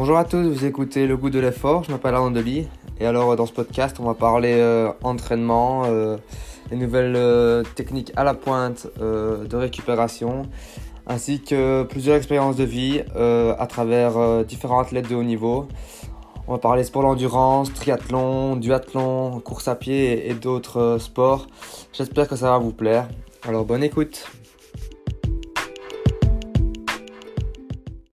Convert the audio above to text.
Bonjour à tous, vous écoutez Le goût de l'effort, je m'appelle Arnaud Dely et alors euh, dans ce podcast on va parler euh, entraînement, euh, les nouvelles euh, techniques à la pointe de récupération ainsi que plusieurs expériences de vie à travers différents athlètes de haut niveau. On va parler sport d'endurance, triathlon, duathlon, course à pied et, d'autres sports. J'espère que ça va vous plaire. Alors bonne écoute